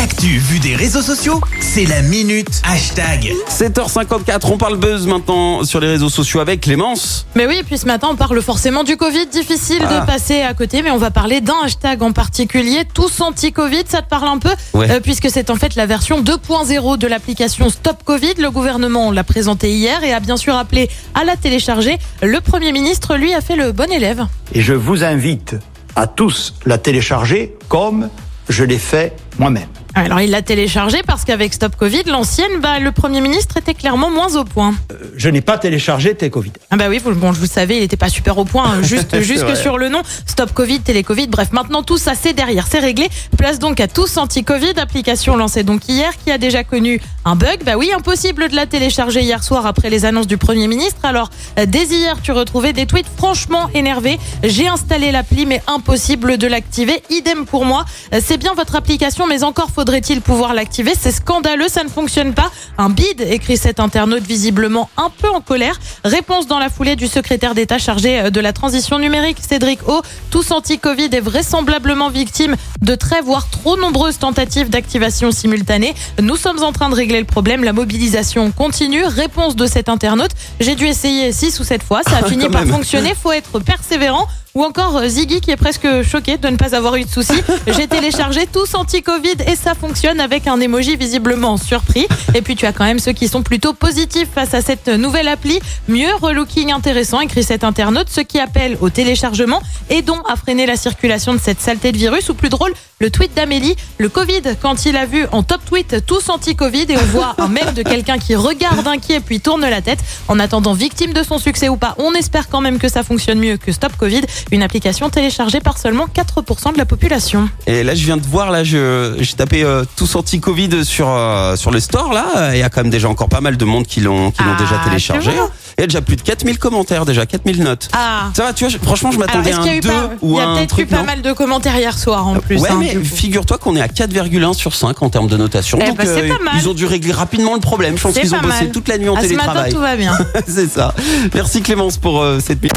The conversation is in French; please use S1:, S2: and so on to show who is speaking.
S1: L'actu vue des réseaux sociaux, c'est la minute hashtag.
S2: 7h54, on parle buzz maintenant sur les réseaux sociaux avec Clémence.
S3: Mais oui, et puis ce matin, on parle forcément du Covid. Difficile
S2: Ah.
S3: de passer à côté, mais on va parler d'un hashtag en particulier, tous anti-Covid. Ça te parle un peu
S2: Ouais.
S3: Euh, Puisque c'est en fait la version 2.0 de l'application Stop Covid. Le gouvernement l'a présenté hier et a bien sûr appelé à la télécharger. Le Premier ministre, lui, a fait le bon élève.
S4: Et je vous invite à tous la télécharger comme je l'ai fait moi-même.
S3: Alors il l'a téléchargé parce qu'avec Stop Covid, l'ancienne, bah, le Premier ministre était clairement moins au point.
S4: Je n'ai pas téléchargé Télécovid.
S3: Ah bah oui, vous, bon, je vous le savais, il était pas super au point, hein, juste, juste que
S2: vrai.
S3: sur le nom. Stop Covid, Télécovid, bref, maintenant tout ça c'est derrière, c'est réglé. Place donc à tous anti-Covid, application lancée donc hier, qui a déjà connu un bug. Bah oui, impossible de la télécharger hier soir après les annonces du Premier ministre. Alors, euh, dès hier, tu retrouvais des tweets franchement énervés. J'ai installé l'appli, mais impossible de l'activer. Idem pour moi. Euh, C'est bien votre application, mais encore faudrait-il pouvoir l'activer? C'est scandaleux, ça ne fonctionne pas. Un bide, écrit cet internaute visiblement un peu en colère. Réponse dans la foulée du secrétaire d'État chargé euh, de la transition numérique, Cédric O. Tous anti-Covid est vraisemblablement victime de très voire trop nombreuses tentatives d'activation simultanée. Nous sommes en train de régler le problème. La mobilisation continue. Réponse de cet internaute. J'ai dû essayer six ou sept fois. Ça a fini
S2: Quand
S3: par
S2: même.
S3: fonctionner. Faut être persévérant. Ou encore euh, Ziggy qui est presque choqué de ne pas avoir eu de soucis. J'ai téléchargé tous anti-Covid et ça fonctionne avec un emoji visiblement surpris. Et puis tu as quand même ceux qui sont plutôt positifs face à cette nouvelle appli. Mieux, relooking intéressant, écrit cet internaute, ceux qui appellent au téléchargement et dont à freiner la circulation de cette saleté de virus. Ou plus drôle, le tweet d'Amélie, le Covid, quand il a vu en top tweet tous anti-Covid et on voit un mème de quelqu'un qui regarde inquiet puis tourne la tête. En attendant, victime de son succès ou pas, on espère quand même que ça fonctionne mieux que Stop Covid, une application téléchargée par seulement 4% de la population.
S2: Et là, je viens de voir, là, j'ai tapé euh, tous anti-Covid sur, euh, sur le store, là. Il y a quand même déjà encore pas mal de monde qui l'ont
S3: Ah,
S2: déjà téléchargé. Il y a déjà plus de 4000 commentaires, déjà 4000 notes.
S3: Ah
S2: Ça va, tu vois, franchement, je m'attendais à un
S3: eu
S2: 2
S3: pas, il
S2: ou
S3: y a
S2: un
S3: peut-être eu pas mal de commentaires hier soir en plus.
S2: ouais,
S3: hein,
S2: mais figure-toi qu'on est à 4,1 sur 5 en termes de notation.
S3: Eh
S2: Donc,
S3: bah, c'est pas mal.
S2: ils ont dû régler rapidement le problème. Je pense qu'ils ont bossé
S3: mal.
S2: toute la nuit en
S3: Ah, ce matin,
S2: télétravail.
S3: tout va bien.
S2: C'est ça. Merci Clémence pour euh, cette minute.